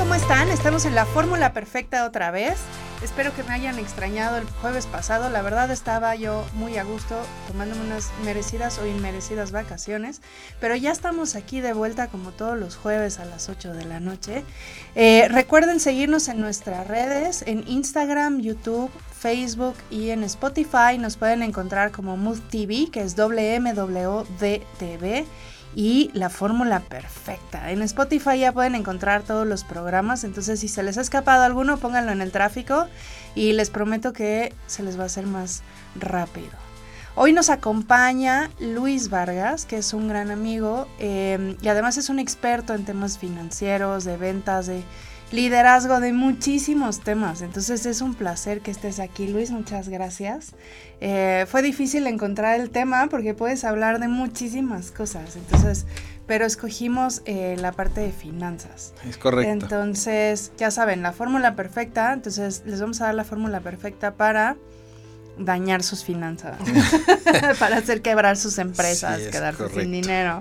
¿cómo están? Estamos en la fórmula perfecta otra vez. Espero que me hayan extrañado el jueves pasado. La verdad estaba yo muy a gusto tomándome unas merecidas o inmerecidas vacaciones. Pero ya estamos aquí de vuelta como todos los jueves a las 8 de la noche. Eh, recuerden seguirnos en nuestras redes, en Instagram, YouTube, Facebook y en Spotify. Nos pueden encontrar como Mood TV, que es WMWDTV y la fórmula perfecta. En Spotify ya pueden encontrar todos los programas, entonces si se les ha escapado alguno, pónganlo en el tráfico y les prometo que se les va a hacer más rápido. Hoy nos acompaña Luis Vargas, que es un gran amigo eh, y además es un experto en temas financieros, de ventas, de liderazgo de muchísimos temas. Entonces es un placer que estés aquí, Luis. Muchas gracias. Eh, fue difícil encontrar el tema porque puedes hablar de muchísimas cosas. Entonces, pero escogimos eh, la parte de finanzas. Es correcto. Entonces, ya saben, la fórmula perfecta. Entonces, les vamos a dar la fórmula perfecta para dañar sus finanzas, para hacer quebrar sus empresas, quedarse sin dinero.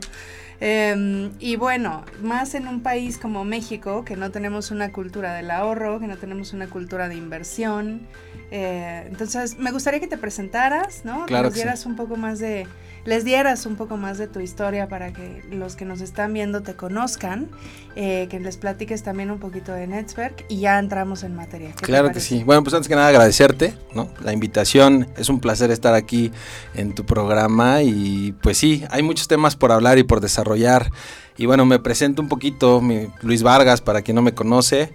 Em, y bueno, más en un país como México, que no tenemos una cultura del ahorro, que no tenemos una cultura de inversión. Eh, entonces, me gustaría que te presentaras, ¿no? que nos dieras un poco más de, les dieras un poco más de tu historia para que los que nos están viendo te conozcan, eh, que les platiques también un poquito de Network y ya entramos en materia. Claro que sí. Bueno, pues antes que nada agradecerte, ¿no? La invitación, es un placer estar aquí en tu programa y pues sí, hay muchos temas por hablar y por desarrollar. Y bueno, me presento un poquito, mi, Luis Vargas, para quien no me conoce.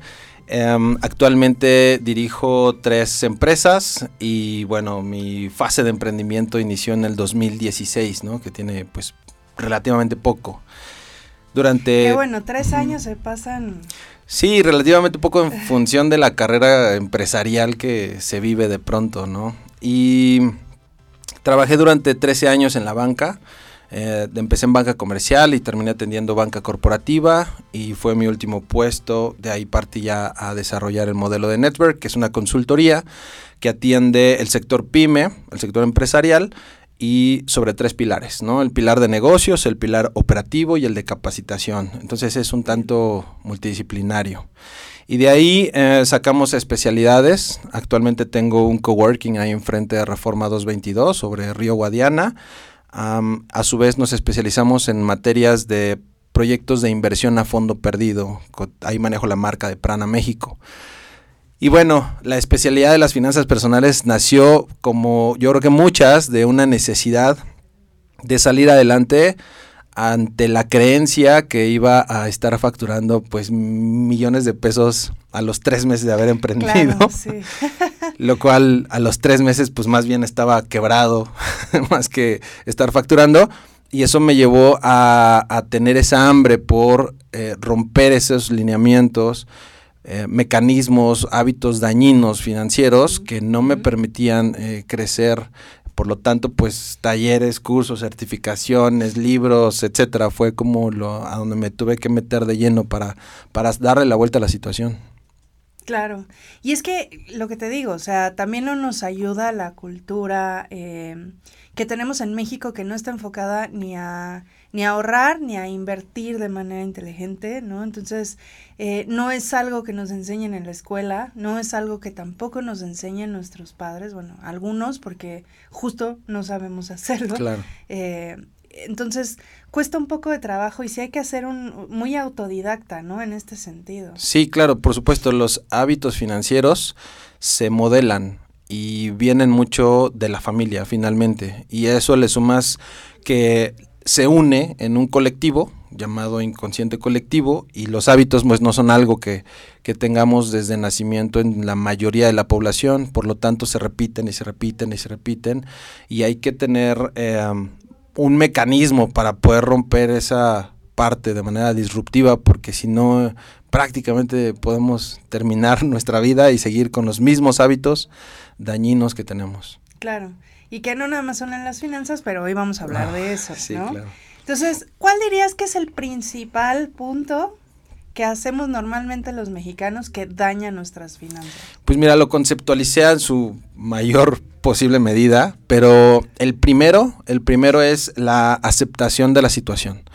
Em, actualmente dirijo tres empresas y bueno, mi fase de emprendimiento inició en el 2016, ¿no? Que tiene pues relativamente poco. Durante... Qué bueno, tres años se pasan... Sí, relativamente poco en función de la carrera empresarial que se vive de pronto, ¿no? Y trabajé durante 13 años en la banca. Eh, empecé en banca comercial y terminé atendiendo banca corporativa y fue mi último puesto. De ahí partí ya a desarrollar el modelo de Network, que es una consultoría que atiende el sector pyme, el sector empresarial y sobre tres pilares, ¿no? El pilar de negocios, el pilar operativo y el de capacitación. Entonces es un tanto multidisciplinario. Y de ahí eh, sacamos especialidades. Actualmente tengo un coworking ahí enfrente de Reforma 222 sobre Río Guadiana a su vez nos especializamos en materias de proyectos de inversión a fondo perdido. Ahí manejo la marca de Prana México. Y bueno, la especialidad de las finanzas personales nació como yo creo que muchas de una necesidad de salir adelante ante la creencia que iba a estar facturando pues millones de pesos a los tres meses de haber emprendido. lo cual a los tres meses pues más bien estaba quebrado más que estar facturando. Y eso me llevó a, tener esa hambre por eh, romper esos lineamientos, eh, mecanismos, hábitos dañinos financieros que no me permitían eh, crecer por lo tanto, pues talleres, cursos, certificaciones, libros, etcétera, fue como lo a donde me tuve que meter de lleno para, para darle la vuelta a la situación. Claro. Y es que lo que te digo, o sea, también no nos ayuda la cultura eh, que tenemos en México que no está enfocada ni a ni a ahorrar ni a invertir de manera inteligente, ¿no? Entonces, eh, no es algo que nos enseñen en la escuela, no es algo que tampoco nos enseñen nuestros padres, bueno, algunos, porque justo no sabemos hacerlo. Claro. Eh, entonces, cuesta un poco de trabajo y sí hay que hacer un muy autodidacta, ¿no? En este sentido. Sí, claro, por supuesto, los hábitos financieros se modelan y vienen mucho de la familia finalmente. Y eso le sumas que se une en un colectivo llamado inconsciente colectivo y los hábitos pues no son algo que, tengamos desde nacimiento en la mayoría de la población, por lo tanto se repiten y se repiten y se repiten y hay que tener em, un mecanismo para poder romper esa parte de manera disruptiva porque si no prácticamente podemos terminar nuestra vida y seguir con los mismos hábitos dañinos que tenemos. Claro y que no nada más son en las finanzas, pero hoy vamos a hablar de ah, eso, sí, Claro. Entonces, ¿cuál dirías que es el principal punto que hacemos normalmente los mexicanos que daña nuestras finanzas? Pues mira, lo conceptualicé en su mayor posible medida, pero el primero, el primero es la aceptación de la situación.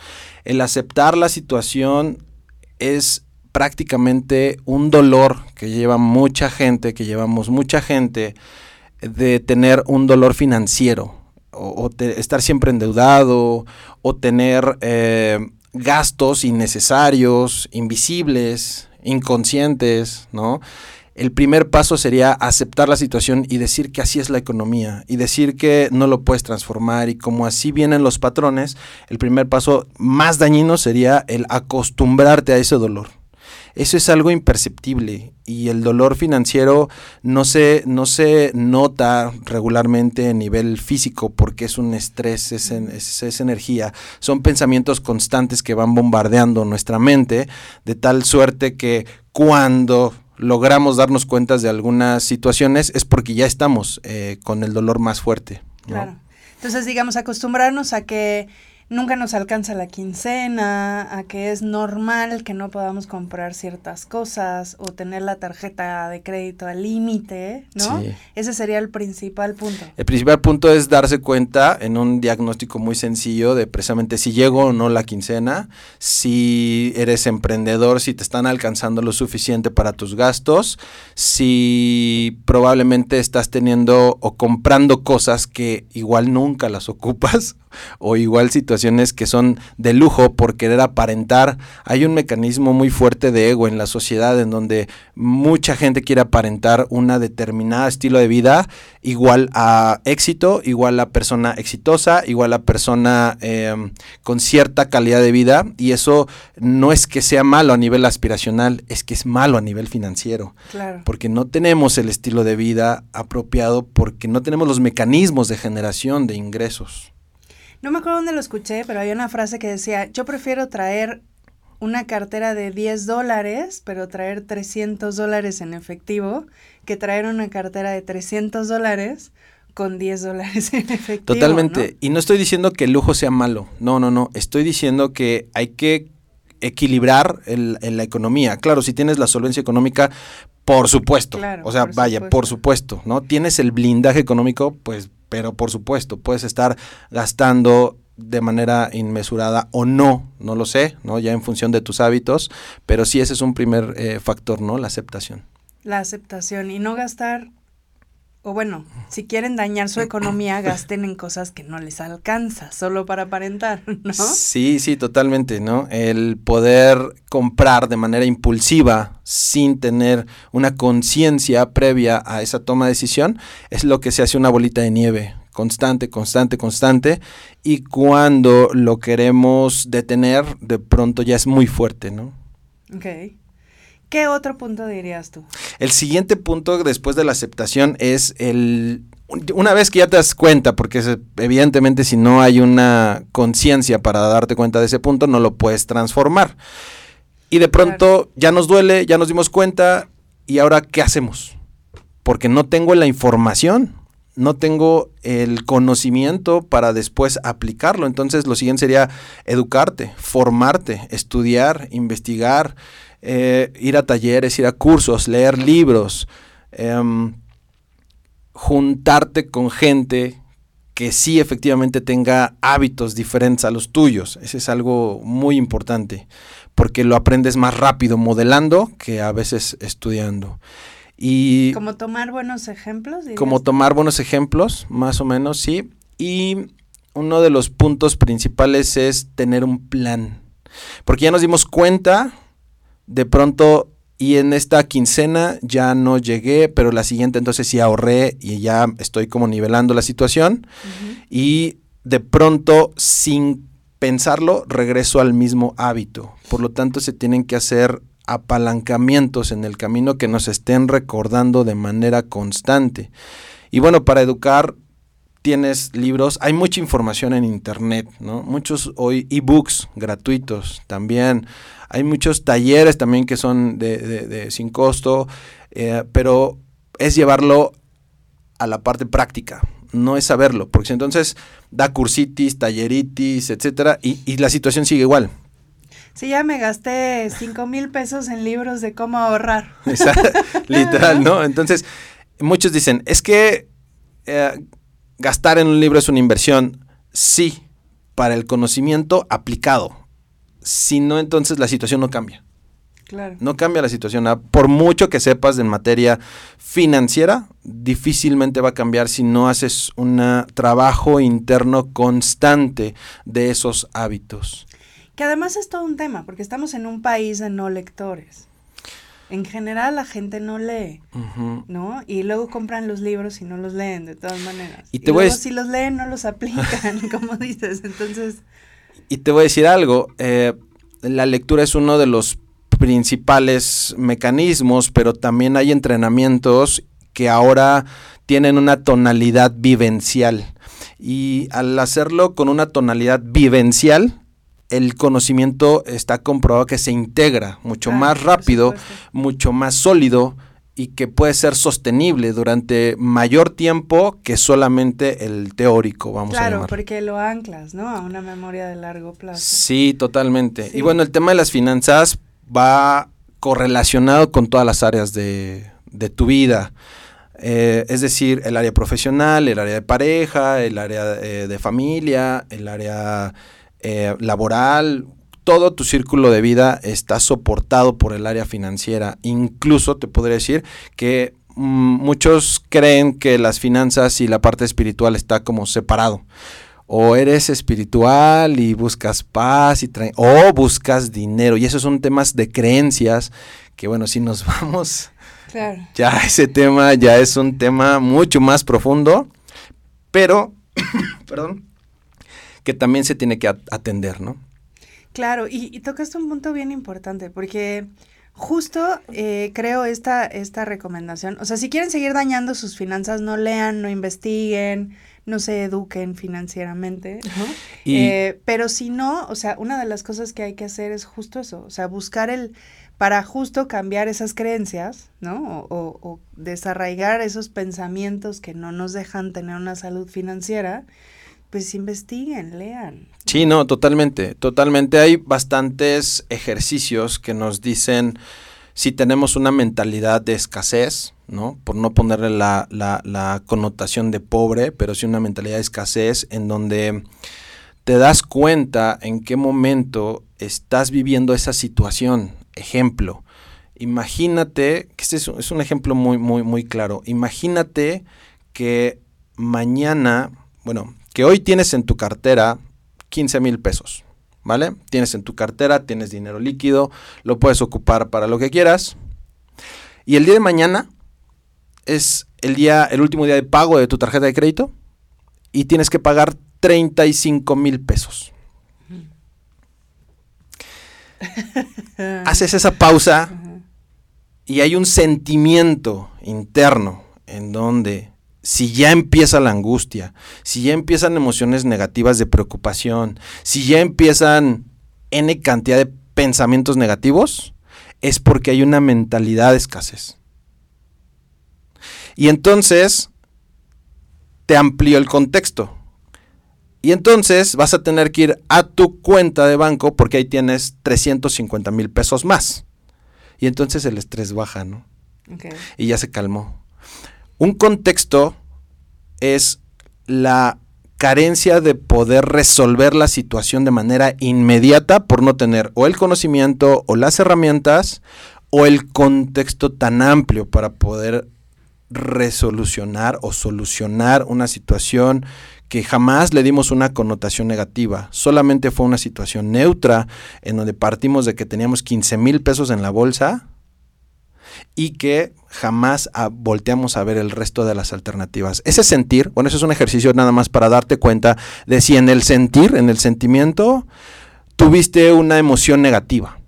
El aceptar la situación es prácticamente un dolor que lleva mucha gente, que llevamos mucha gente, de tener un dolor financiero, o, estar siempre endeudado, o tener eh, gastos innecesarios, invisibles, inconscientes, ¿no? El primer paso sería aceptar la situación y decir que así es la economía y decir que no lo puedes transformar y como así vienen los patrones, el primer paso más dañino sería el acostumbrarte a ese dolor eso es algo imperceptible y el dolor financiero no se, no se nota regularmente a nivel físico porque es un estrés, es, es, energía, son pensamientos constantes que van bombardeando nuestra mente de tal suerte que cuando logramos darnos cuenta de algunas situaciones es porque ya estamos eh, con el dolor más fuerte. Claro. Entonces, digamos, acostumbrarnos a que nunca nos alcanza la quincena, a que es normal que no podamos comprar ciertas cosas o tener la tarjeta de crédito al límite, ¿no? Ese sería el principal punto. El principal punto es darse cuenta en un diagnóstico muy sencillo de precisamente si llego o no la quincena, si eres emprendedor, si te están alcanzando lo suficiente para tus gastos, si probablemente estás teniendo o comprando cosas que igual nunca las ocupas o igual situaciones que son de lujo por querer aparentar. Hay un mecanismo muy fuerte de ego en la sociedad en donde mucha gente quiere aparentar una determinada estilo de vida igual a éxito, igual a persona exitosa, igual a persona em, con cierta calidad de vida y eso no es que sea malo a nivel aspiracional, es que es malo a nivel financiero. Porque no tenemos el estilo de vida apropiado porque no tenemos los mecanismos de generación de ingresos. No me acuerdo dónde lo escuché, pero había una frase que decía, yo prefiero traer una cartera de 10 dólares, pero traer 300 dólares en efectivo, que traer una cartera de 300 dólares con 10 dólares en efectivo. Totalmente. Y no estoy diciendo que el lujo sea malo. No, no, no. Estoy diciendo que hay que equilibrar el, la economía. Claro, si tienes la solvencia económica, por supuesto. o sea, vaya, por supuesto, ¿no? Tienes el blindaje económico, pues pero por supuesto, puedes estar gastando de manera inmesurada o no, no lo sé, ¿no? Ya en función de tus hábitos, pero sí ese es un primer eh, factor, ¿no? La aceptación. La aceptación y no gastar o bueno, si quieren dañar su economía, gasten en cosas que no les alcanza, solo para aparentar, ¿no? Sí, sí, totalmente, ¿no? El poder comprar de manera impulsiva sin tener una conciencia previa a esa toma de decisión es lo que se hace una bolita de nieve, constante, constante, constante, y cuando lo queremos detener, de pronto ya es muy fuerte, ¿no? Ok. ¿Qué otro punto dirías tú? El siguiente punto después de la aceptación es el una vez que ya te das cuenta, porque evidentemente si no hay una conciencia para darte cuenta de ese punto, no lo puedes transformar. Y de pronto ya nos duele, ya nos dimos cuenta, y ahora ¿qué hacemos? Porque no tengo la información, no tengo el conocimiento para después aplicarlo. Entonces lo siguiente sería educarte, formarte, estudiar, investigar, eh, ir a talleres, ir a cursos, leer libros, em, juntarte con gente que sí efectivamente tenga hábitos diferentes a los tuyos. Ese es algo muy importante, porque lo aprendes más rápido modelando que a veces estudiando. Y como tomar buenos ejemplos. Como tomar buenos ejemplos, más o menos, sí. Y uno de los puntos principales es tener un plan. Porque ya nos dimos cuenta de pronto y en esta quincena ya no llegué, pero la siguiente entonces sí ahorré y ya estoy como nivelando la situación y de pronto sin pensarlo regreso al mismo hábito. Por lo tanto se tienen que hacer apalancamientos en el camino que nos estén recordando de manera constante. Y bueno, para educar tienes libros, hay mucha información en internet, ¿no? Muchos hoy ebooks gratuitos también. Hay muchos talleres también que son de, sin costo, eh, pero es llevarlo a la parte práctica, no es saberlo, porque si entonces da cursitis, talleritis, etcétera, y, y la situación sigue igual. Sí, ya me gasté cinco mil pesos en libros de cómo ahorrar. Literal, ¿no? Entonces, muchos dicen, es que eh, gastar en un libro es una inversión, sí, para el conocimiento aplicado. Si no, entonces la situación no cambia. Claro. No cambia la situación. Ah, Por mucho que sepas en materia financiera, difícilmente va a cambiar si no haces un trabajo interno constante de esos hábitos. Que además es todo un tema, porque estamos en un país de no lectores. En general la gente no lee. ¿no? Y luego compran los libros y no los leen de todas maneras. Y te luego si los leen no los aplican, como dices. Entonces, Y te voy a decir algo, eh, la lectura es uno de los principales mecanismos, pero también hay entrenamientos que ahora tienen una tonalidad vivencial. Y al hacerlo con una tonalidad vivencial, el conocimiento está comprobado que se integra mucho Ah, más rápido, mucho más sólido y que puede ser sostenible durante mayor tiempo que solamente el teórico, vamos a claro, llamar. porque lo anclas, ¿no? A una memoria de largo plazo. Sí, totalmente. Sí. Y bueno, el tema de las finanzas va correlacionado con todas las áreas de, de tu vida. Eh, es decir, el área profesional, el área de pareja, el área eh, de familia, el área eh, laboral. Todo tu círculo de vida está soportado por el área financiera. Incluso te podría decir que mm, muchos creen que las finanzas y la parte espiritual está como separado o eres espiritual y buscas paz y o buscas dinero y esos son temas de creencias que bueno si nos vamos Claro. ya ese tema ya es un tema mucho más profundo pero perdón que también se tiene que at- atender no Claro, y, y tocaste un punto bien importante, porque justo eh, creo esta, esta recomendación, o sea, si quieren seguir dañando sus finanzas, no lean, no investiguen, no se eduquen financieramente, ¿no? y Eh, pero si no, o sea, una de las cosas que hay que hacer es justo eso, o sea, buscar el, para justo cambiar esas creencias, ¿no? O, o- o desarraigar esos pensamientos que no nos dejan tener una salud financiera, pues investiguen, lean. Sí, no, totalmente, totalmente. Hay bastantes ejercicios que nos dicen si tenemos una mentalidad de escasez, ¿no? Por no ponerle la, la- la connotación de pobre, pero sí una mentalidad de escasez en donde te das cuenta en qué momento estás viviendo esa situación. Ejemplo, imagínate, que este es, un- es un ejemplo muy, muy, muy claro. Imagínate que mañana, bueno, que hoy tienes en tu cartera 15 mil pesos, ¿vale? Tienes en tu cartera, tienes dinero líquido, lo puedes ocupar para lo que quieras. Y el día de mañana es el día, el último día de pago de tu tarjeta de crédito y tienes que pagar 35 mil pesos. Haces esa pausa y hay un sentimiento interno en donde si ya empieza la angustia, si ya empiezan emociones negativas de preocupación, si ya empiezan n cantidad de pensamientos negativos, es porque hay una mentalidad de escasez. Y entonces te amplió el contexto. Y entonces vas a tener que ir a tu cuenta de banco porque ahí tienes 350 mil pesos más. Y entonces el estrés baja, ¿no? Y ya se calmó. Un contexto es la carencia de poder resolver la situación de manera inmediata por no tener o el conocimiento o las herramientas o el contexto tan amplio para poder resolucionar o solucionar una situación que jamás le dimos una connotación negativa, solamente fue una situación neutra en donde partimos de que teníamos 15 mil pesos en la bolsa y que jamás ah, volteamos a ver el resto de las alternativas. Ese sentir, bueno, eso es un ejercicio nada más para darte cuenta de si en el sentir, en el sentimiento, tuviste una emoción negativa.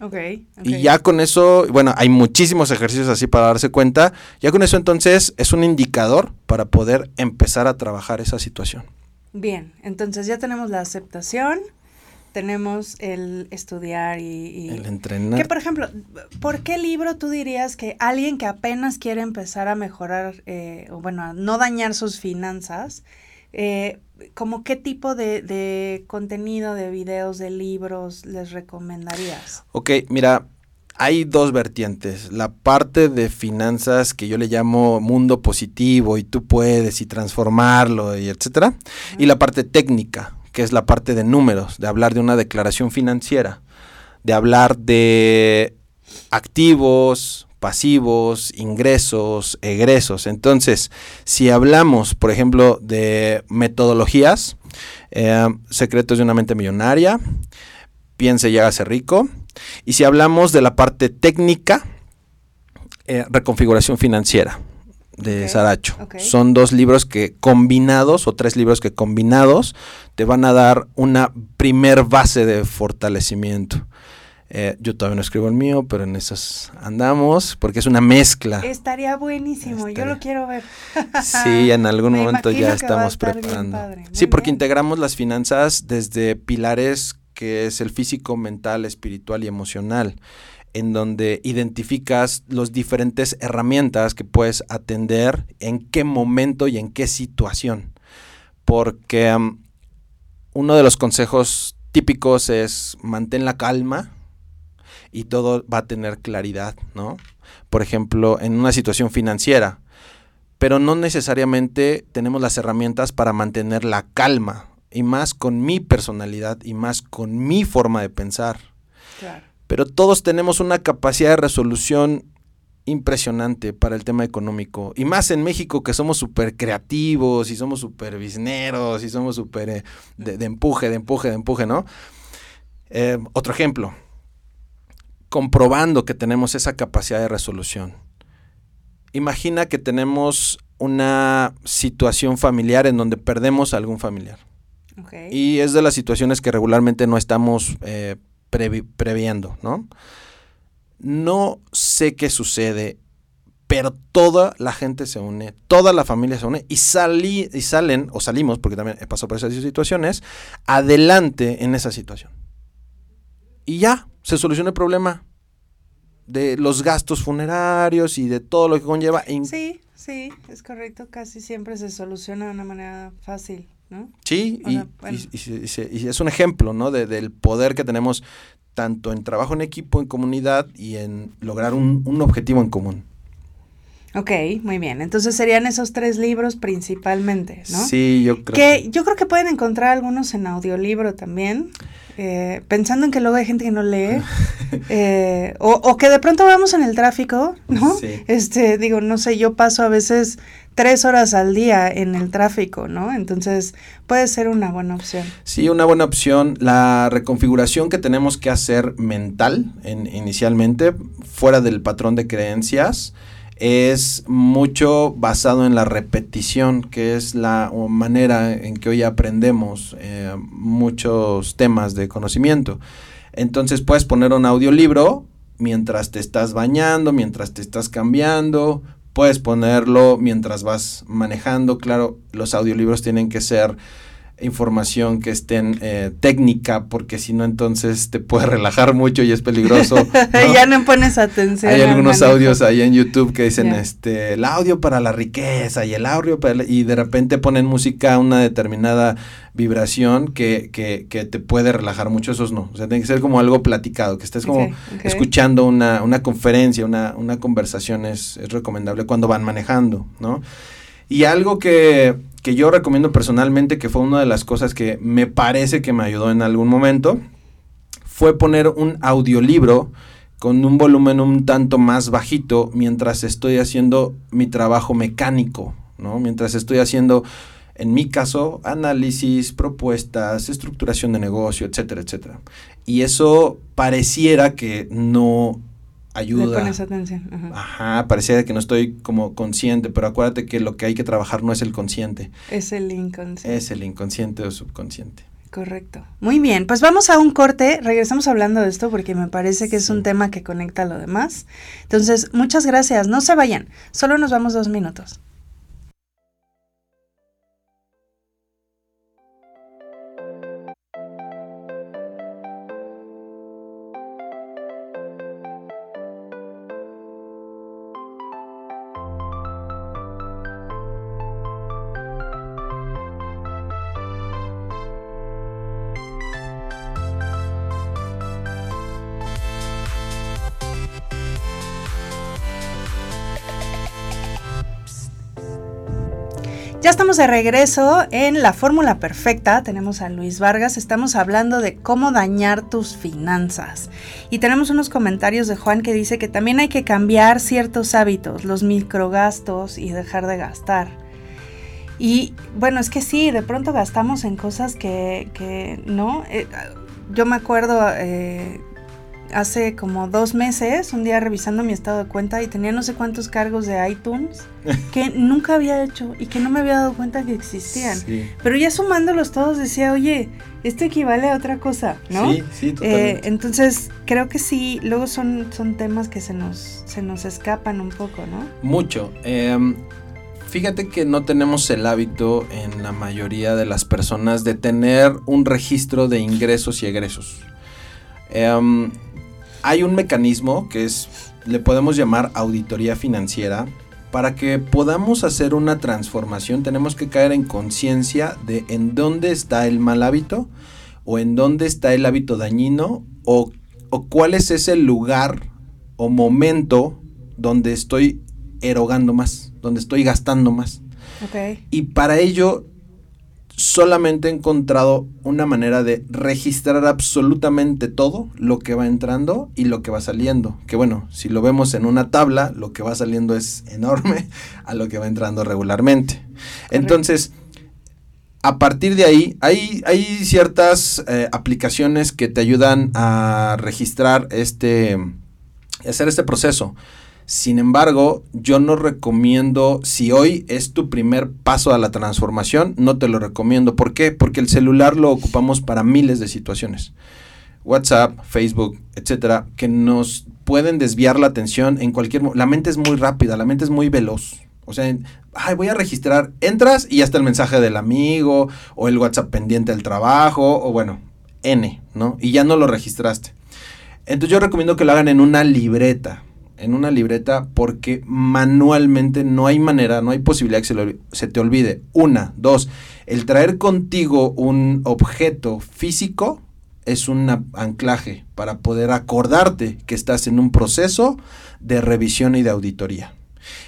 Ok. ok. Y ya con eso, bueno, hay muchísimos ejercicios así para darse cuenta. Ya con eso entonces es un indicador para poder empezar a trabajar esa situación. Bien, entonces ya tenemos la aceptación, tenemos el estudiar y... y- El entrenar. que por ejemplo, ¿por qué libro tú dirías que alguien que apenas quiere empezar a mejorar, eh, o bueno, a no dañar sus finanzas, eh, como qué tipo de, de contenido, de videos, de libros les recomendarías? Ok, mira, hay dos vertientes. La parte de finanzas que yo le llamo mundo positivo y tú puedes y transformarlo y etcétera. Y la parte técnica, que es la parte de números, de hablar de una declaración financiera, de hablar de activos, pasivos, ingresos, egresos. Entonces, si hablamos, por ejemplo, de metodologías, eh, secretos de una mente millonaria, piense y hágase rico. Y si hablamos de la parte técnica, eh, reconfiguración financiera de Saracho. Son dos libros que combinados, o tres libros que combinados, te van a dar una primer base de fortalecimiento. Eh, yo todavía no escribo el mío, pero en esas andamos, porque es una mezcla. Estaría buenísimo, yo lo quiero ver. sí, en algún momento ya estamos preparando. Sí, porque integramos las finanzas desde pilares que es el físico, mental, espiritual y emocional en donde identificas las diferentes herramientas que puedes atender, en qué momento y en qué situación. Porque uno de los consejos típicos es mantén la calma y todo va a tener claridad, ¿no? Por ejemplo, en una situación financiera, pero no necesariamente tenemos las herramientas para mantener la calma, y más con mi personalidad y más con mi forma de pensar. Claro pero todos tenemos una capacidad de resolución impresionante para el tema económico. Y más en México que somos súper creativos y somos súper bisneros y somos súper eh, de, empuje, de empuje, de empuje, ¿no? Eh, otro ejemplo, comprobando que tenemos esa capacidad de resolución. Imagina que tenemos una situación familiar en donde perdemos a algún familiar. Y es de las situaciones que regularmente no estamos eh, previendo, ¿no? No sé qué sucede, pero toda la gente se une, toda la familia se une y, salí, y salen, o salimos, porque también pasado por esas situaciones, adelante en esa situación. Y ya, se soluciona el problema de los gastos funerarios y de todo lo que conlleva. Sí, sí, es correcto, casi siempre se soluciona de una manera fácil. Sí, y, es un ejemplo, ¿no? del poder que tenemos tanto en trabajo en equipo, en comunidad y en lograr un, un objetivo en común. Ok, muy bien. Entonces serían esos tres libros principalmente, ¿no? Sí, yo creo. Que, yo creo que pueden encontrar algunos en audiolibro también. Eh, pensando en que luego hay gente que no lee, eh, o, que de pronto vamos en el tráfico, ¿no? Este, digo, no sé, yo paso a veces tres horas al día en el tráfico, ¿no? Entonces puede ser una buena opción. Sí, una buena opción. La reconfiguración que tenemos que hacer mental en, inicialmente, fuera del patrón de creencias, es mucho basado en la repetición, que es la manera en que hoy aprendemos eh, muchos temas de conocimiento. Entonces puedes poner un audiolibro mientras te estás bañando, mientras te estás cambiando, puedes ponerlo mientras vas manejando. Claro, los audiolibros tienen que ser información que estén eh, técnica, porque si no entonces te puede relajar mucho y es peligroso. ya no pones atención. Hay algunos audios ahí en YouTube que dicen este el audio para la riqueza y el audio para y de repente ponen música a una determinada vibración que, que, que, te puede relajar mucho, esos no. O sea, tiene que ser como algo platicado, que estés como escuchando una, una conferencia, una, una conversación es, es recomendable cuando van manejando, ¿no? Y algo que, que yo recomiendo personalmente, que fue una de las cosas que me parece que me ayudó en algún momento, fue poner un audiolibro con un volumen un tanto más bajito mientras estoy haciendo mi trabajo mecánico, ¿no? Mientras estoy haciendo, en mi caso, análisis, propuestas, estructuración de negocio, etcétera, etcétera. Y eso pareciera que no ayuda. Le pones atención. Ajá. Ajá, parecía que no estoy como consciente, pero acuérdate que lo que hay que trabajar no es el consciente. Es el inconsciente. Es el inconsciente o subconsciente. Correcto. Muy bien, pues vamos a un corte, regresamos hablando de esto porque me parece que es un tema que conecta a lo demás. Entonces, muchas gracias, no se vayan, solo nos vamos dos minutos. Ya estamos de regreso en la fórmula perfecta. Tenemos a Luis Vargas. Estamos hablando de cómo dañar tus finanzas. Y tenemos unos comentarios de Juan que dice que también hay que cambiar ciertos hábitos, los microgastos y dejar de gastar. Y bueno, es que sí, de pronto gastamos en cosas que, no. Eh, yo me acuerdo eh, hace como dos meses, un día revisando mi estado de cuenta y tenía no sé cuántos cargos de iTunes que nunca había hecho y que no me había dado cuenta que existían. Pero ya sumándolos todos decía, oye, esto equivale a otra cosa, ¿no? Sí, sí, totalmente. Eh, entonces, creo que sí, luego son, son temas que se nos, se nos escapan un poco, ¿no? Mucho. Em, fíjate que no tenemos el hábito en la mayoría de las personas de tener un registro de ingresos y egresos. Eh, hay un mecanismo que es, le podemos llamar auditoría financiera. Para que podamos hacer una transformación tenemos que caer en conciencia de en dónde está el mal hábito o en dónde está el hábito dañino o, o cuál es ese lugar o momento donde estoy erogando más, donde estoy gastando más. Okay. Y para ello solamente he encontrado una manera de registrar absolutamente todo lo que va entrando y lo que va saliendo. Que bueno, si lo vemos en una tabla, lo que va saliendo es enorme a lo que va entrando regularmente. Entonces, a partir de ahí, hay, hay ciertas eh, aplicaciones que te ayudan a registrar este, hacer este proceso. Sin embargo, yo no recomiendo, si hoy es tu primer paso a la transformación, no te lo recomiendo. ¿Por qué? Porque el celular lo ocupamos para miles de situaciones. WhatsApp, Facebook, etcétera, que nos pueden desviar la atención en cualquier La mente es muy rápida, la mente es muy veloz. O sea, ay, voy a registrar, entras y ya está el mensaje del amigo, o el WhatsApp pendiente del trabajo, o bueno, N, ¿no? Y ya no lo registraste. Entonces yo recomiendo que lo hagan en una libreta en una libreta porque manualmente no hay manera, no hay posibilidad que se, te olvide. Una, dos, el traer contigo un objeto físico es un anclaje para poder acordarte que estás en un proceso de revisión y de auditoría.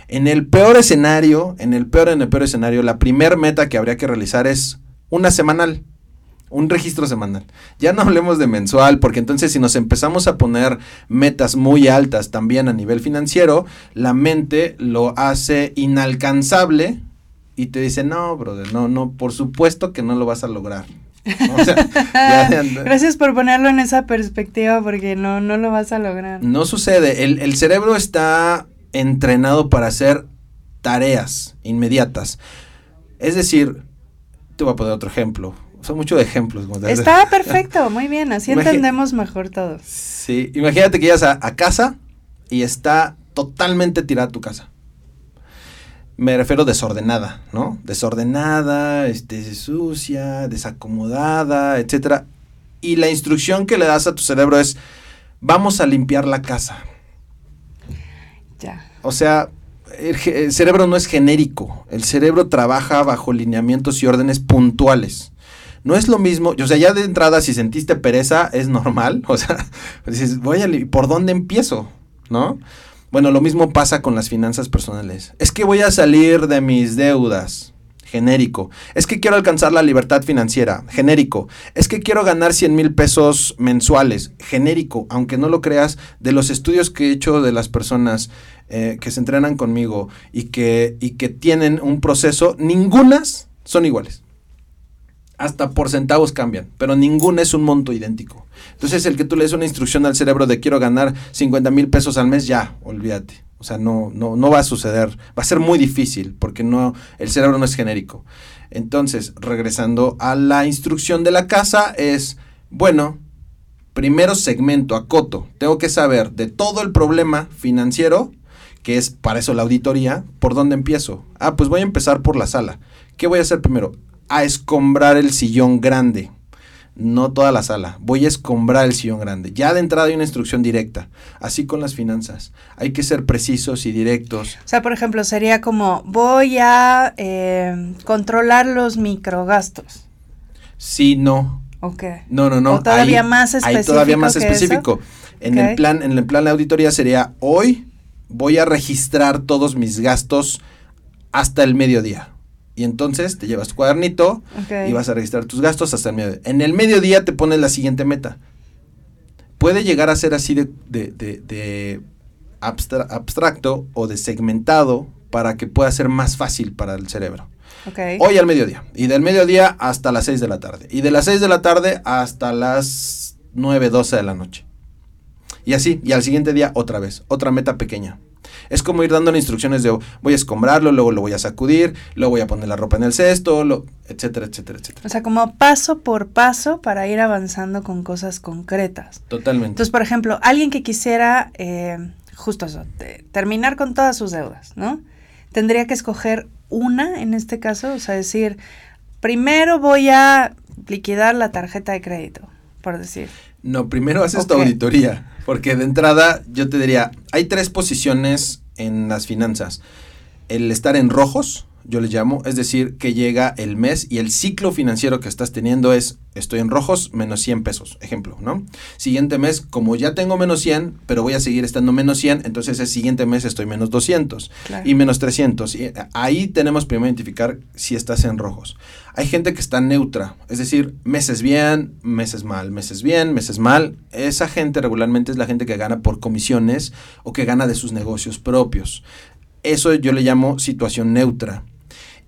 En el peor escenario, en el peor, en el peor escenario, la primer meta que habría que realizar es una semanal un registro semanal. Ya no hablemos de mensual, porque entonces si nos empezamos a poner metas muy altas también a nivel financiero, la mente lo hace inalcanzable y te dice, no, brother, no, no, por supuesto que no lo vas a lograr. Gracias por ponerlo en esa perspectiva, porque no, no lo vas a lograr. No sucede, el, el cerebro está entrenado para hacer tareas inmediatas. Es decir, te voy a poner otro ejemplo son muchos ejemplos. Está perfecto, muy bien, así entendemos mejor todo. Sí, imagínate que llegas a, casa y está totalmente tirada tu casa. Me refiero desordenada, ¿no? Desordenada, este, sucia, desacomodada, etcétera. Y la instrucción que le das a tu cerebro es, vamos a limpiar la casa. Ya. O sea, el, cerebro no es genérico. El cerebro trabaja bajo lineamientos y órdenes puntuales. No es lo mismo, o sea, ya de entrada si sentiste pereza es normal, o sea, dices, voy a, ¿por dónde empiezo? ¿No? Bueno, lo mismo pasa con las finanzas personales. Es que voy a salir de mis deudas, genérico. Es que quiero alcanzar la libertad financiera, genérico. Es que quiero ganar 100 mil pesos mensuales, genérico. Aunque no lo creas, de los estudios que he hecho de las personas eh, que se entrenan conmigo y que, y que tienen un proceso, ningunas son iguales hasta por centavos cambian, pero ninguna es un monto idéntico. Entonces, el que tú le des una instrucción al cerebro de quiero ganar 50 mil pesos al mes, ya, olvídate. O sea, no, no, no va a suceder. Va a ser muy difícil porque no, el cerebro no es genérico. Entonces, regresando a la instrucción de la casa, es, bueno, primero segmento, acoto. Tengo que saber de todo el problema financiero, que es para eso la auditoría, por dónde empiezo. Ah, pues voy a empezar por la sala. ¿Qué voy a hacer primero? A escombrar el sillón grande. No toda la sala. Voy a escombrar el sillón grande. Ya de entrada hay una instrucción directa. Así con las finanzas. Hay que ser precisos y directos. O sea, por ejemplo, sería como voy a eh, controlar los microgastos. Sí, no. Ok. No, no, no. O todavía más específico. Hay todavía más específico. En el plan, en el plan de auditoría sería hoy voy a registrar todos mis gastos hasta el mediodía Y entonces te llevas tu cuadernito y vas a registrar tus gastos hasta el mediodía. En el mediodía te pones la siguiente meta. Puede llegar a ser así de, de- de- de abstra- abstracto o de segmentado para que pueda ser más fácil para el cerebro. Hoy al mediodía. Y del mediodía hasta las 6 de la tarde. Y de las 6 de la tarde hasta las 9, 12 de la noche. Y así. Y al siguiente día otra vez. Otra meta pequeña. Es como ir dándole instrucciones de voy a escombrarlo, luego lo voy a sacudir, luego voy a poner la ropa en el cesto, lo- etcétera, etcétera, etcétera. O sea, como paso por paso para ir avanzando con cosas concretas. Totalmente. Entonces, por ejemplo, alguien que quisiera, eh, justo eso, te- terminar con todas sus deudas, ¿no? Tendría que escoger una en este caso, o sea, decir, primero voy a liquidar la tarjeta de crédito, por decir. No, primero haces tu Ok. auditoría, porque de entrada yo te diría, hay tres posiciones en las finanzas. El estar en rojos, yo les llamo, es decir, que llega el mes y el ciclo financiero que estás teniendo es, estoy en rojos, menos 100 pesos, ejemplo, ¿no? Siguiente mes, como ya tengo menos 100, pero voy a seguir estando menos 100, entonces el siguiente mes estoy menos 200 Claro. y menos 300. Y ahí tenemos primero identificar si estás en rojos. Hay gente que está neutra, es decir, meses bien, meses mal, meses bien, meses mal. Esa gente regularmente es la gente que gana por comisiones o que gana de sus negocios propios. Eso yo le llamo situación neutra.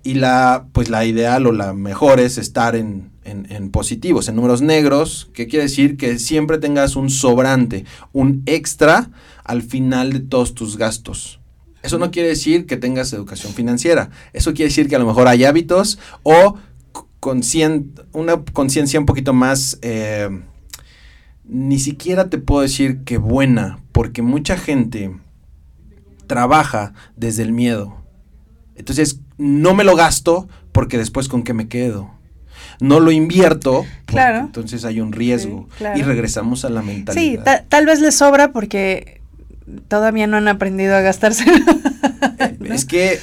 Y la, pues la ideal o la mejor es estar en, en- en positivos, en números negros, que quiere decir que siempre tengas un sobrante, un extra al final de todos tus gastos. Eso no quiere decir que tengas educación financiera. Eso quiere decir que a lo mejor hay hábitos o una conciencia un poquito más, eh, ni siquiera te puedo decir que buena, porque mucha gente trabaja desde el miedo. Entonces, no me lo gasto porque después con qué me quedo. No lo invierto, Claro. entonces hay un riesgo. Sí, claro. Y regresamos a la Sí, mentalidad. ta- tal vez les sobra porque todavía no han aprendido a gastarse. Eh, Es que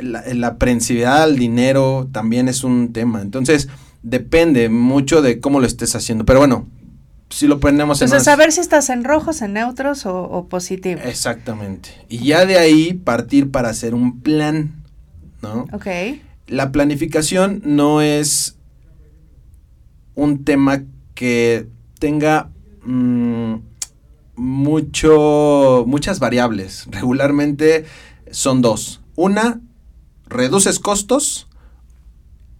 la, la aprehensividad al dinero también es un tema. Entonces, depende mucho de cómo lo estés haciendo. Pero bueno, si lo ponemos en... Entonces, saber si estás en rojos, en neutros o, o positivos. Exactamente. Y ya de ahí partir para hacer un plan, ¿no? Ok. La planificación no es un tema que tenga mm, mucho, muchas variables. Regularmente son dos. Una, reduces costos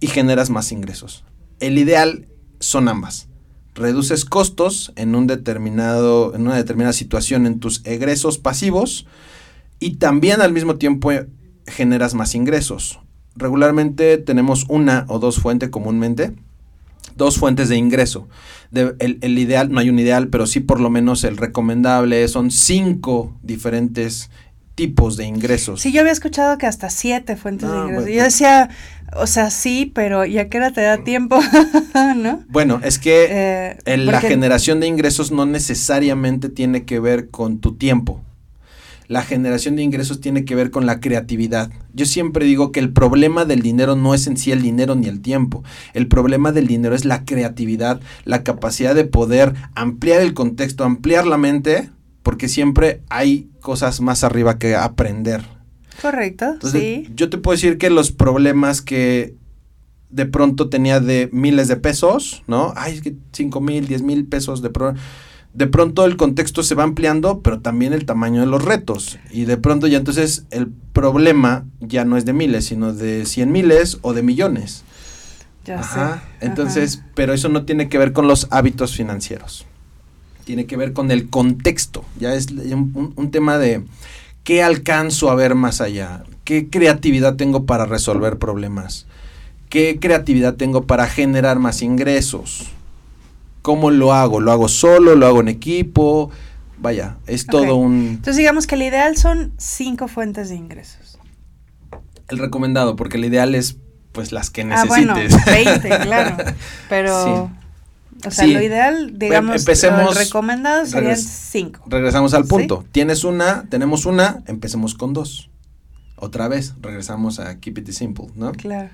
y generas más ingresos. El ideal son ambas. Reduces costos en un determinado, en una determinada situación en tus egresos pasivos y también al mismo tiempo generas más ingresos. Regularmente tenemos una o dos fuentes comúnmente, dos fuentes de ingreso. De- el, el ideal, no hay un ideal, pero sí por lo menos el recomendable son cinco diferentes tipos de ingresos. Sí, yo había escuchado que hasta siete fuentes de No, ingresos. bueno. Yo decía, o sea, sí, pero ¿y a qué hora te da tiempo? ¿No? Bueno, es que Eh, la generación de ingresos no necesariamente tiene que ver con tu tiempo. La generación de ingresos tiene que ver con la creatividad. Yo siempre digo que el problema del dinero no es en sí el dinero ni el tiempo. El problema del dinero es la creatividad, la capacidad de poder ampliar el contexto, ampliar la mente, porque siempre hay cosas más arriba que aprender. Correcto, Entonces, sí. yo te puedo decir que los problemas que de pronto tenía de miles de pesos, ¿no? Ay, es que 5 mil, 10 mil pesos de pro- De pronto el contexto se va ampliando, pero también el tamaño de los retos. Y de pronto ya entonces el problema ya no es de miles, sino de 100 miles o de millones. Ya Ajá. sé. Entonces, pero eso no tiene que ver con los hábitos financieros. Tiene que ver con el contexto. Ya es un, un- un tema de qué alcanzo a ver más allá. ¿Qué creatividad tengo para resolver problemas? ¿Qué creatividad tengo para generar más ingresos? ¿Cómo lo hago? ¿Lo hago solo? ¿Lo hago en equipo? Vaya, es todo un... Entonces digamos que el ideal son cinco fuentes de ingresos. El recomendado, porque el ideal es pues las que Ah, bueno, necesites. 20, claro. Pero, o sea, Sí. lo ideal, digamos, empecemos- lo recomendado serían cinco. Regresamos al ¿Sí? punto. Tienes una, tenemos una, empecemos con dos. Otra vez, regresamos a keep it simple, ¿no? Claro.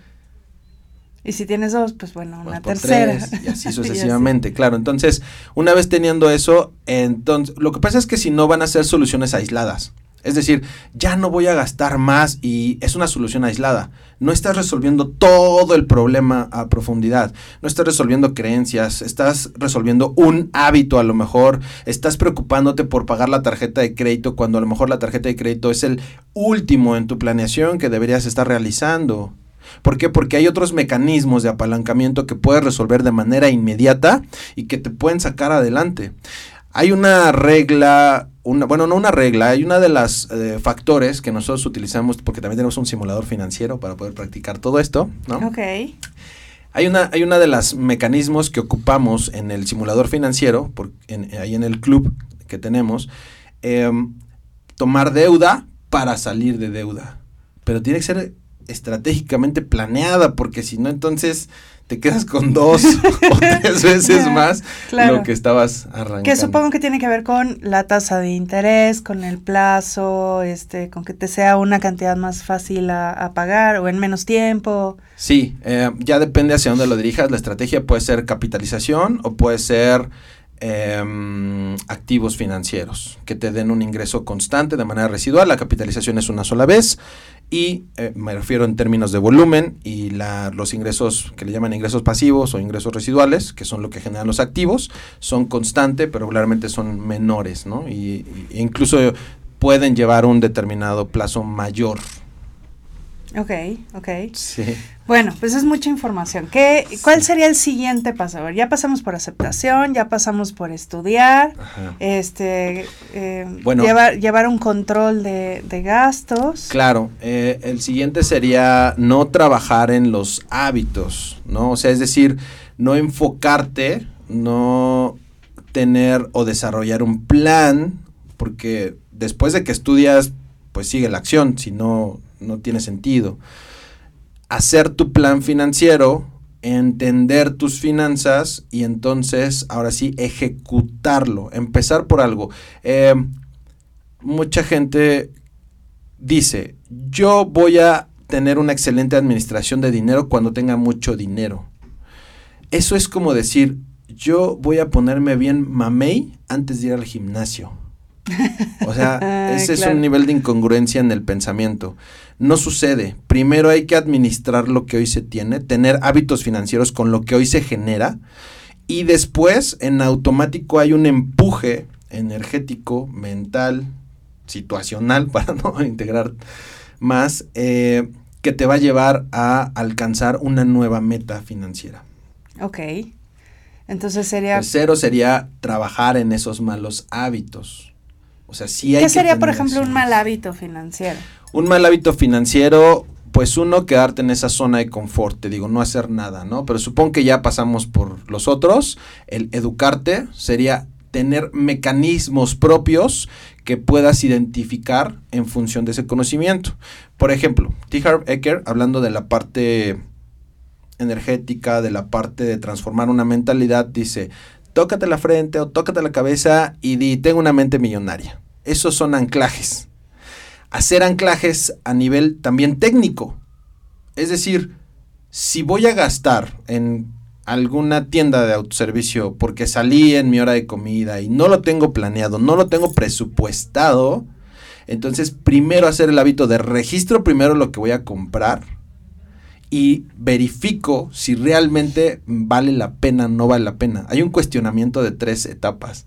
Y si tienes dos, pues bueno, una tercera. tres, y así sucesivamente, claro. Entonces, una vez teniendo eso, entonces, lo que pasa es que si no van a ser soluciones aisladas. Es decir, ya no voy a gastar más y es una solución aislada. No estás resolviendo todo el problema a profundidad. No estás resolviendo creencias, estás resolviendo un hábito a lo mejor. Estás preocupándote por pagar la tarjeta de crédito cuando a lo mejor la tarjeta de crédito es el último en tu planeación que deberías estar realizando. ¿Por qué? Porque hay otros mecanismos de apalancamiento que puedes resolver de manera inmediata y que te pueden sacar adelante. Hay una regla, una, bueno, no una regla, hay una de las eh, factores que nosotros utilizamos, porque también tenemos un simulador financiero para poder practicar todo esto, ¿no? Ok. Hay una, hay una de los mecanismos que ocupamos en el simulador financiero, por, ahí en el club que tenemos, em, tomar deuda para salir de deuda. Pero tiene que ser estratégicamente planeada, porque si no, entonces te quedas con dos o tres veces más lo que estabas arrancando. Que supongo que tiene que ver con la tasa de interés, con el plazo, este, con que te sea una cantidad más fácil a, pagar o en menos tiempo. Sí, eh, ya depende hacia dónde lo dirijas. La estrategia puede ser capitalización o puede ser em, activos financieros que te den un ingreso constante de manera residual. La capitalización es una sola vez y eh, me refiero en términos de volumen y la, los ingresos que le llaman ingresos pasivos o ingresos residuales, que son lo que generan los activos, son constantes, pero regularmente son menores, ¿no? Y, incluso pueden llevar un determinado plazo mayor. Ok, ok. Sí. Bueno, pues es mucha información. ¿Qué, ¿Cuál sería el siguiente paso? A ver, ya pasamos por aceptación, ya pasamos por estudiar, este, eh, llevar, llevar un control de, gastos. Claro, eh, el siguiente sería no trabajar en los hábitos, ¿no? O sea, es decir, no enfocarte, no tener o desarrollar un plan, porque después de que estudias, pues sigue la acción, si no, no tiene sentido hacer tu plan financiero, entender tus finanzas y entonces, ahora sí, ejecutarlo, empezar por algo. Eh, mucha gente dice, yo voy a tener una excelente administración de dinero cuando tenga mucho dinero. Eso es como decir, yo voy a ponerme bien mamey antes de ir al gimnasio. O sea, ese es un nivel de incongruencia en el pensamiento. No sucede. Primero hay que administrar lo que hoy se tiene, tener hábitos financieros con lo que hoy se genera y después en automático hay un empuje energético, mental, situacional, para no integrar más, eh, que te va a llevar a alcanzar una nueva meta financiera. Ok. Entonces sería... Tercero sería trabajar en esos malos hábitos. O sea, sí hay ¿Qué sería, por ejemplo, un mal hábito financiero? Un mal hábito financiero, pues uno, quedarte en esa zona de confort, te digo, no hacer nada, ¿no? Pero supongo que ya pasamos por los otros. El educarte sería tener mecanismos propios que puedas identificar en función de ese conocimiento. Por ejemplo, T. Harv Eker, hablando de la parte energética, de la parte de transformar una mentalidad, dice, tócate la frente o tócate la cabeza y di, tengo una mente millonaria. Esos son anclajes. Hacer anclajes a nivel también técnico. Es decir, si voy a gastar en alguna tienda de autoservicio porque salí en mi hora de comida y no lo tengo planeado, no lo tengo presupuestado, entonces primero hacer el hábito de registro primero lo que voy a comprar y verifico si realmente vale la pena, no vale la pena. Hay un cuestionamiento de tres etapas.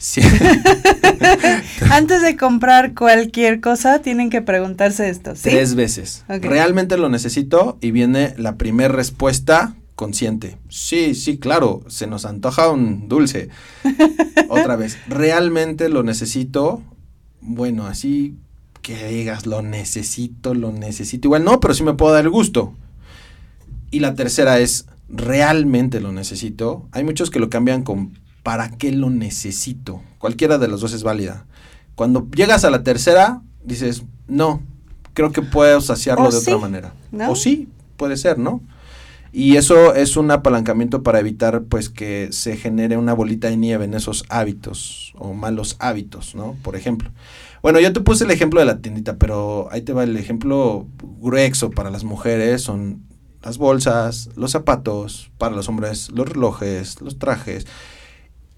Antes de comprar cualquier cosa, tienen que preguntarse esto. Tres veces. ¿Realmente lo necesito? Y viene la primera respuesta consciente. Sí, sí, claro, se nos antoja un dulce. Otra vez, ¿realmente lo necesito? Bueno, así que digas, lo necesito, lo necesito. Igual no, pero sí me puedo dar el gusto. Y la tercera es, ¿realmente lo necesito? Hay muchos que lo cambian con ¿para qué lo necesito? Cualquiera de las dos es válida. Cuando llegas a la tercera, dices, no, creo que puedo saciarlo de otra manera. O sí, puede ser, ¿no? Y eso es un apalancamiento para evitar pues que se genere una bolita de nieve en esos hábitos o malos hábitos, ¿no? Por ejemplo. Bueno, yo te puse el ejemplo de la tiendita, pero ahí te va el ejemplo grueso para las mujeres, son las bolsas, los zapatos, para los hombres los relojes, los trajes.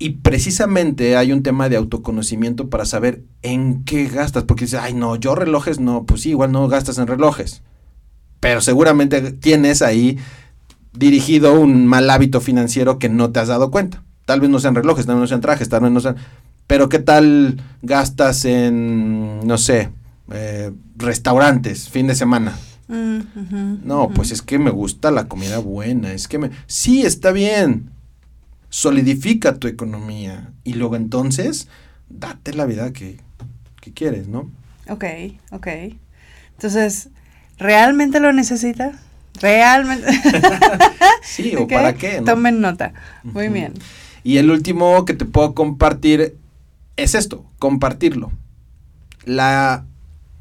Y precisamente hay un tema de autoconocimiento para saber en qué gastas, porque dices, ay no, yo relojes no, pues sí, igual no gastas en relojes, pero seguramente tienes ahí dirigido un mal hábito financiero que no te has dado cuenta. Tal vez no sean relojes, tal vez no sean trajes, tal vez no sean... Pero ¿qué tal gastas en, no sé, eh, restaurantes, fin de semana? Mm, no, pues es que me gusta la comida buena, es que me... Sí, está bien, solidifica tu economía y luego entonces date la vida que, que quieres, ¿no? Ok, ok. Entonces, ¿realmente lo necesita? ¿Realmente? sí, o para qué. ¿no? Tomen nota. Muy bien. Y el último que te puedo compartir es esto, compartirlo. La,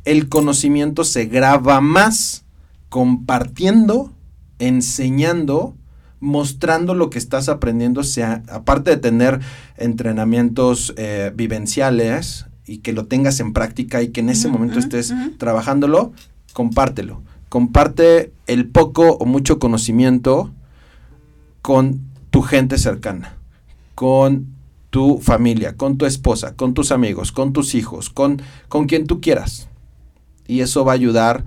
el conocimiento se graba más compartiendo, enseñando mostrando lo que estás aprendiendo, sea, aparte de tener entrenamientos eh, vivenciales y que lo tengas en práctica y que en ese momento estés trabajándolo, compártelo. Comparte el poco o mucho conocimiento con tu gente cercana, con tu familia, con tu esposa, con tus amigos, con tus hijos, con, con quien tú quieras. Y eso va a ayudar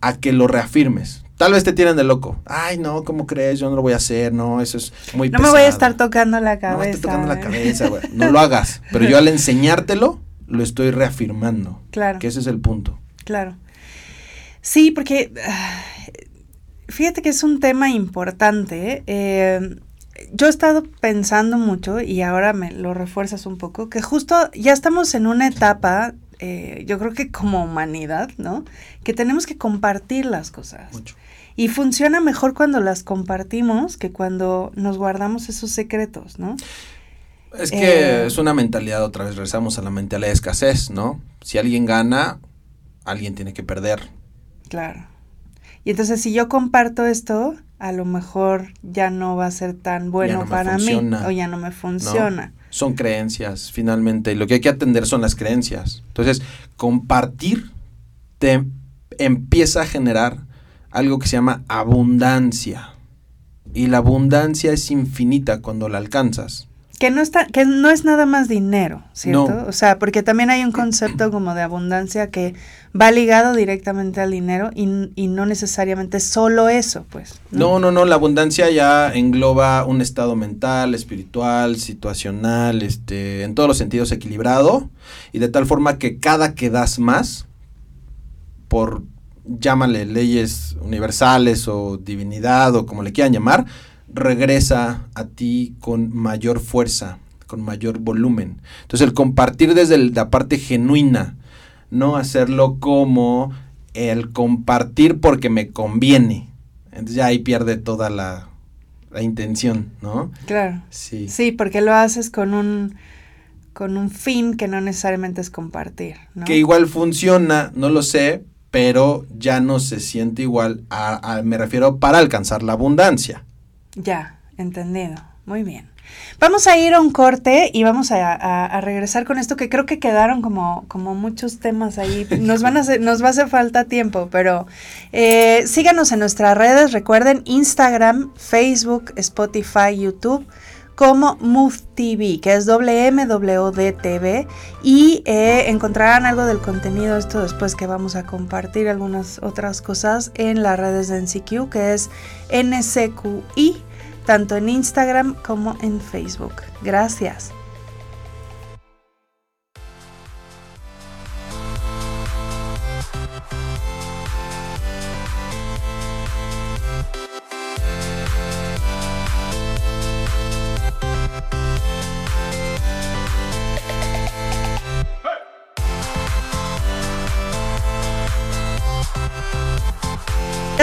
a que lo reafirmes. Tal vez te tienen de loco. Ay, no, ¿cómo crees? Yo no lo voy a hacer, no, eso es muy No me voy a estar tocando la cabeza. No me tocando la cabeza, güey. No lo hagas. Pero yo al enseñártelo, lo estoy reafirmando. Claro. Que ese es el punto. Claro. Sí, porque ah, fíjate que es un tema importante. Eh, yo he estado pensando mucho y ahora me lo refuerzas un poco, que justo ya estamos en una etapa eh, yo creo que como humanidad, ¿no? Que tenemos que compartir las cosas. Mucho. Y funciona mejor cuando las compartimos que cuando nos guardamos esos secretos, ¿no? Es que eh, es una mentalidad, otra vez regresamos a la mentalidad de escasez, ¿no? Si alguien gana, alguien tiene que perder. Claro. Y entonces si yo comparto esto, a lo mejor ya no va a ser tan bueno para mí o ya no me funciona son creencias, finalmente, y lo que hay que atender son las creencias. Entonces, compartir te empieza a generar algo que se llama abundancia. Y la abundancia es infinita cuando la alcanzas. Que no, está, que no es nada más dinero, ¿cierto? O sea, porque también hay un concepto como de abundancia que va ligado directamente al dinero y, no necesariamente solo eso, pues. ¿no? ¿no? no, la abundancia ya engloba un estado mental, espiritual, situacional, este, en todos los sentidos equilibrado y de tal forma que cada que das más, por llámale leyes universales o divinidad o como le quieran llamar, regresa a ti con mayor fuerza, con mayor volumen. Entonces el compartir desde la parte genuina, no hacerlo como el compartir porque me conviene. Entonces ya ahí pierde toda la, intención, ¿no? Claro. Sí. Sí, porque lo haces con un con un fin que no necesariamente es compartir, ¿no? Que igual funciona, no lo sé, pero ya no se siente igual, a, me refiero para alcanzar la abundancia. Ya, entendido. Muy bien. Vamos a ir a un corte y vamos a, regresar con esto que creo que quedaron como, como muchos temas ahí. Nos, van a nos va a hacer falta tiempo, pero eh, síganos en nuestras redes. Recuerden Instagram, Facebook, Spotify, YouTube como Move TV, que es WMWDTV, y eh, encontrarán algo del contenido, esto después que vamos a compartir algunas otras cosas en las redes de NCQ, que es NCQI, tanto en Instagram como en Facebook. Gracias.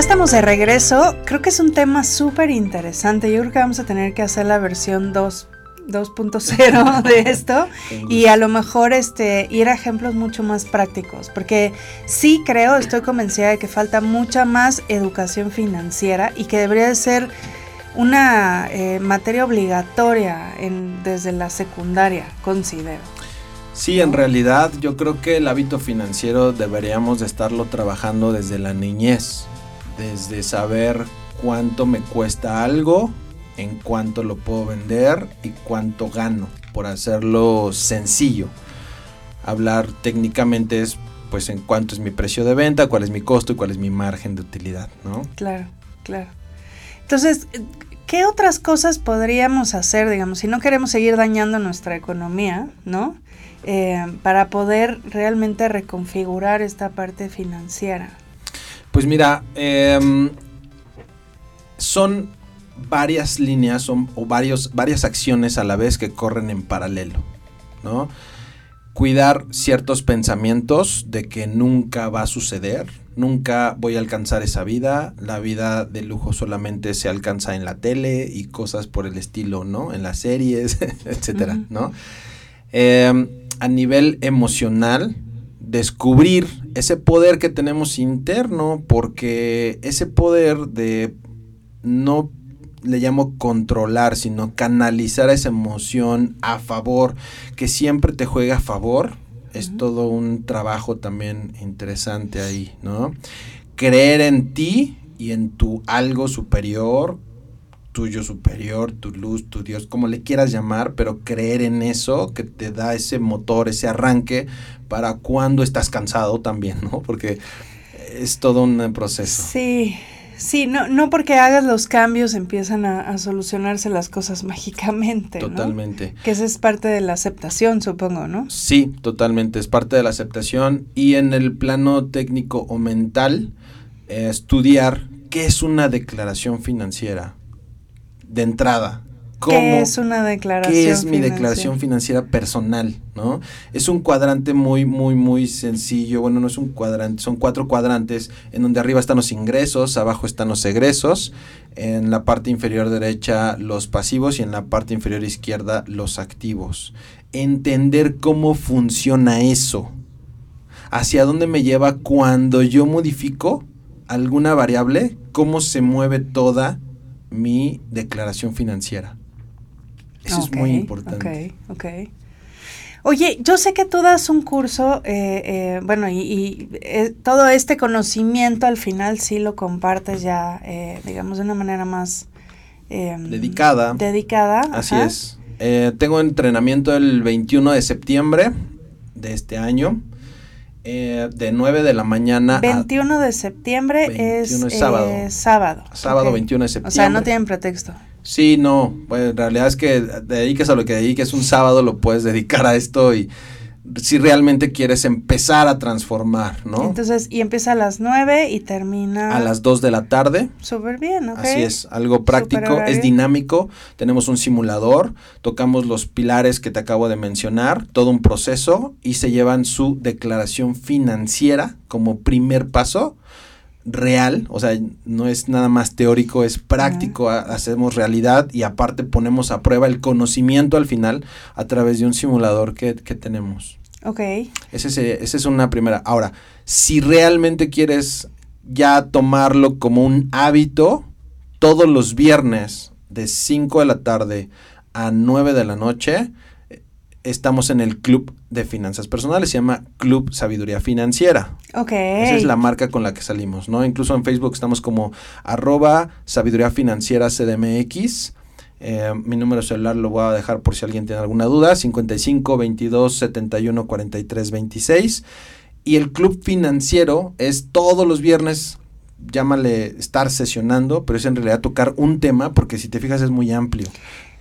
Estamos de regreso. Creo que es un tema súper interesante. Yo creo que vamos a tener que hacer la versión 2.0 de esto y a lo mejor este ir a ejemplos mucho más prácticos, porque sí creo, estoy convencida de que falta mucha más educación financiera y que debería de ser una eh, materia obligatoria en, desde la secundaria, considero. Sí, en realidad yo creo que el hábito financiero deberíamos de estarlo trabajando desde la niñez desde saber cuánto me cuesta algo, en cuánto lo puedo vender y cuánto gano por hacerlo sencillo. Hablar técnicamente es pues en cuánto es mi precio de venta, cuál es mi costo y cuál es mi margen de utilidad, ¿no? Claro, claro. Entonces, ¿qué otras cosas podríamos hacer, digamos, si no queremos seguir dañando nuestra economía, ¿no? Eh, para poder realmente reconfigurar esta parte financiera. Pues mira, em, son varias líneas o varios, varias acciones a la vez que corren en paralelo, ¿no? Cuidar ciertos pensamientos de que nunca va a suceder, nunca voy a alcanzar esa vida, la vida de lujo solamente se alcanza en la tele y cosas por el estilo, ¿no? En las series, etcétera, ¿no? Em, a nivel emocional, descubrir ese poder que tenemos interno, porque ese poder de no le llamo controlar, sino canalizar esa emoción a favor, que siempre te juega a favor, es todo un trabajo también interesante ahí, ¿no? Creer en ti y en tu algo superior, tuyo superior, tu luz, tu Dios, como le quieras llamar, pero creer en eso que te da ese motor, ese arranque para cuando estás cansado también, ¿no? Porque es todo un proceso. Sí, Sí, no, no porque hagas los cambios empiezan a, solucionarse las cosas mágicamente. Totalmente. Que esa es parte de la aceptación, supongo, ¿no? Sí, totalmente, es parte de la aceptación y en el plano técnico o mental, eh, estudiar qué es una declaración financiera de entrada. ¿Qué es una declaración ¿Qué es mi declaración financiera personal? ¿no? Es un cuadrante muy, muy, muy sencillo. Bueno, no es un cuadrante, son cuatro cuadrantes en donde arriba están los ingresos, abajo están los egresos, en la parte inferior derecha los pasivos y en la parte inferior izquierda los activos. Entender cómo funciona eso. Hacia dónde me lleva cuando yo modifico alguna variable, cómo se mueve toda mi declaración financiera. Eso es muy importante. Ok, ok. Oye, yo sé que tú das un curso, eh, eh, bueno, y, eh, todo este conocimiento al final sí lo compartes ya, digamos, de una manera más... Em, dedicada. Dedicada. Así es. tengo entrenamiento el 21 de septiembre de este año. De 9 de la mañana 21 de septiembre es, sábado. sábado. Sábado 21 de septiembre. O sea, no tienen pretexto. Sí, no, pues en realidad es que dediques a lo que dediques, un sábado lo puedes dedicar a esto y si realmente quieres empezar a transformar, ¿no? Entonces, y empieza a las 9 y termina... A las 2 de la tarde. Súper bien, ¿ok? Así es, algo práctico, es dinámico, tenemos un simulador, tocamos los pilares que te acabo de mencionar, todo un proceso y se llevan su declaración financiera como primer paso real, o sea, no es nada más teórico, es práctico, hacemos realidad y aparte ponemos a prueba el conocimiento al final a través de un simulador que, tenemos. Ok. Ese, esa es una primera. Ahora, si realmente quieres ya tomarlo como un hábito, todos los viernes de 5 de la tarde a 9 de la noche, estamos en el club de finanzas personales, se llama Club Sabiduría Financiera. Ok. Esa es la marca con la que salimos, ¿no? Incluso en Facebook estamos como arroba sabiduría financiera CDMX. Eh, mi número celular lo voy a dejar por si alguien tiene alguna duda, 55 22 71 43 26. Y el club financiero es todos los viernes, llámale estar sesionando, pero es en realidad tocar un tema, porque si te fijas es muy amplio.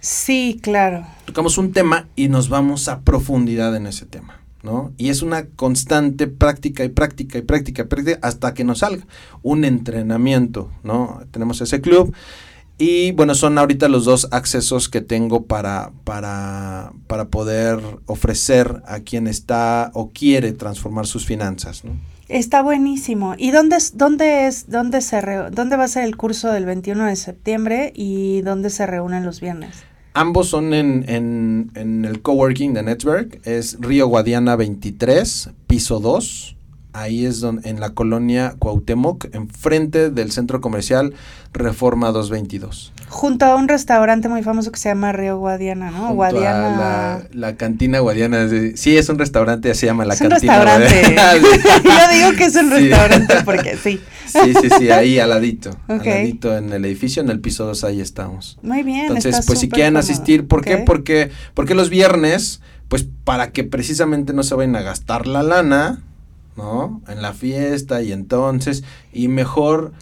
Sí, claro. Tocamos un tema y nos vamos a profundidad en ese tema, ¿no? Y es una constante práctica y práctica y práctica y práctica hasta que nos salga un entrenamiento, ¿no? Tenemos ese club y bueno, son ahorita los dos accesos que tengo para, para, para poder ofrecer a quien está o quiere transformar sus finanzas, ¿no? Está buenísimo. ¿Y dónde, dónde es, dónde se dónde va a ser el curso del 21 de septiembre y dónde se reúnen los viernes? Ambos son en, en, el coworking de Network. Es Río Guadiana 23, piso 2. Ahí es donde, en la colonia Cuauhtémoc, enfrente del centro comercial Reforma 222. Junto a un restaurante muy famoso que se llama Río Guadiana, ¿no? Junto Guadiana. a la, la cantina Guadiana. sí, es un restaurante, se llama la es un cantina restaurante. Guadiana. Yo digo que es un Sí. restaurante porque sí. Sí, sí, sí, ahí al ladito. Ok. Al ladito en el edificio, en el piso 2, ahí estamos. Muy bien. Entonces, está pues si quieren cómodo. asistir, ¿por qué? Porque, porque los viernes, pues para que precisamente no se vayan a gastar la lana, ¿no? En la fiesta y entonces, y mejor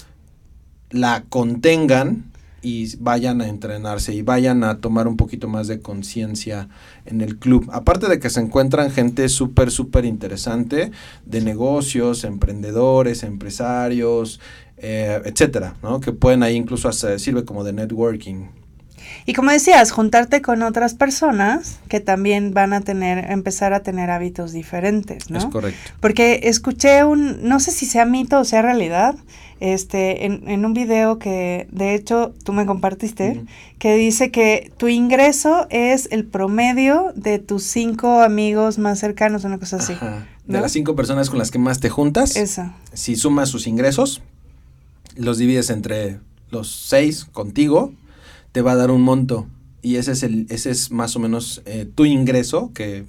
la contengan y vayan a entrenarse y vayan a tomar un poquito más de conciencia en el club. Aparte de que se encuentran gente súper, súper interesante de negocios, emprendedores, empresarios, eh, etcétera, ¿no? Que pueden ahí incluso hacer, sirve como de networking. Y como decías, juntarte con otras personas que también van a tener, empezar a tener hábitos diferentes, ¿no? Es correcto. Porque escuché un, no sé si sea mito o sea realidad, este, en, en un video que de hecho tú me compartiste, que dice que tu ingreso es el promedio de tus cinco amigos más cercanos, una cosa así. Ajá. De ¿no? las cinco personas con las que más te juntas, Eso. si sumas sus ingresos, los divides entre los seis contigo, te va a dar un monto. Y ese es el, ese es más o menos eh, tu ingreso que,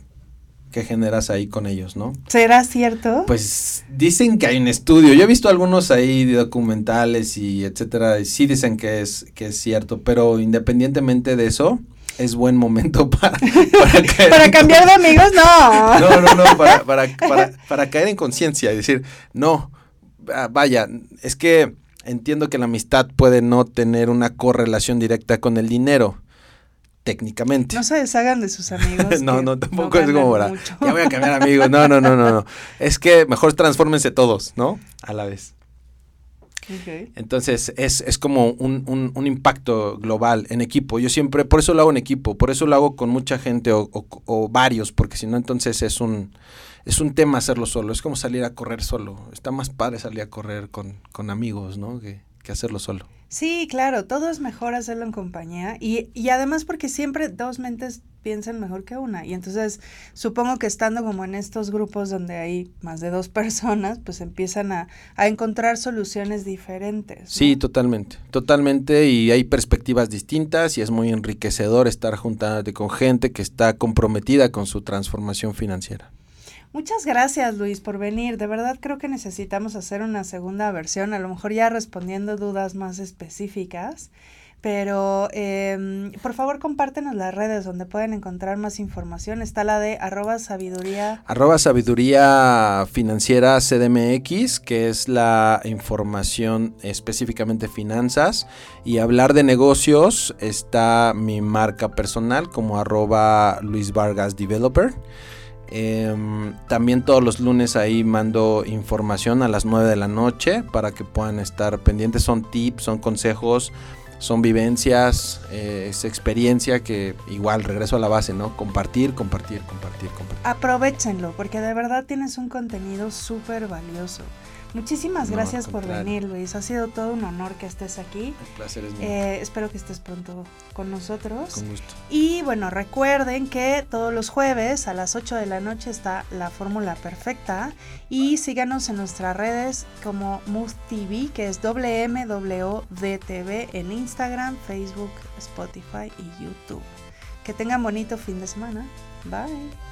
que generas ahí con ellos, ¿no? ¿Será cierto? Pues dicen que hay un estudio. Yo he visto algunos ahí de documentales y etcétera. Y sí dicen que es, que es cierto. Pero independientemente de eso, es buen momento para, para caer Para cambiar de amigos, no. no, no, no, para, para, para, para caer en conciencia y decir, no, ah, vaya, es que entiendo que la amistad puede no tener una correlación directa con el dinero, técnicamente. No se deshagan de sus amigos. no, no, tampoco es como mucho. ya voy a cambiar amigos, no, no, no, no, no, es que mejor transfórmense todos, ¿no? A la vez. Ok. Entonces es, es como un, un- un impacto global en equipo. Yo siempre, por eso lo hago en equipo, por eso lo hago con mucha gente o, o- o varios, porque si no entonces es un, es un tema hacerlo solo. Es como salir a correr solo. Está más padre salir a correr con, con amigos, ¿no? Que, que hacerlo solo. Sí, claro, todo es mejor hacerlo en compañía y, y además porque siempre dos mentes piensan mejor que una y entonces supongo que estando como en estos grupos donde hay más de dos personas, pues empiezan a, a encontrar soluciones diferentes. ¿no? Sí, totalmente, totalmente y hay perspectivas distintas y es muy enriquecedor estar juntándote con gente que está comprometida con su transformación financiera. Muchas gracias Luis por venir, de verdad creo que necesitamos hacer una segunda versión, a lo mejor ya respondiendo dudas más específicas. Pero em, por favor compártenos las redes donde pueden encontrar más información. Está la de arroba sabiduría. Arroba sabiduría financiera CDMX, que es la información específicamente finanzas. Y hablar de negocios está mi marca personal como arroba Luis Vargas Developer. Em, también todos los lunes ahí mando información a las 9 de la noche para que puedan estar pendientes. Son tips, son consejos, son vivencias, eh, es experiencia que igual regreso a la base, ¿no? Compartir, compartir, compartir, compartir. Aprovechenlo, porque de verdad tienes un contenido súper valioso. Muchísimas No, gracias por venir, Luis. Ha sido todo un honor que estés aquí. El placer es mío. Eh, espero que estés pronto con nosotros. Con gusto. Y bueno, recuerden que todos los jueves a las 8 de la noche está la fórmula perfecta. Y síganos en nuestras redes como Mood TV, que es WMWDTV en Instagram, Facebook, Spotify y YouTube. Que tengan bonito fin de semana. Bye.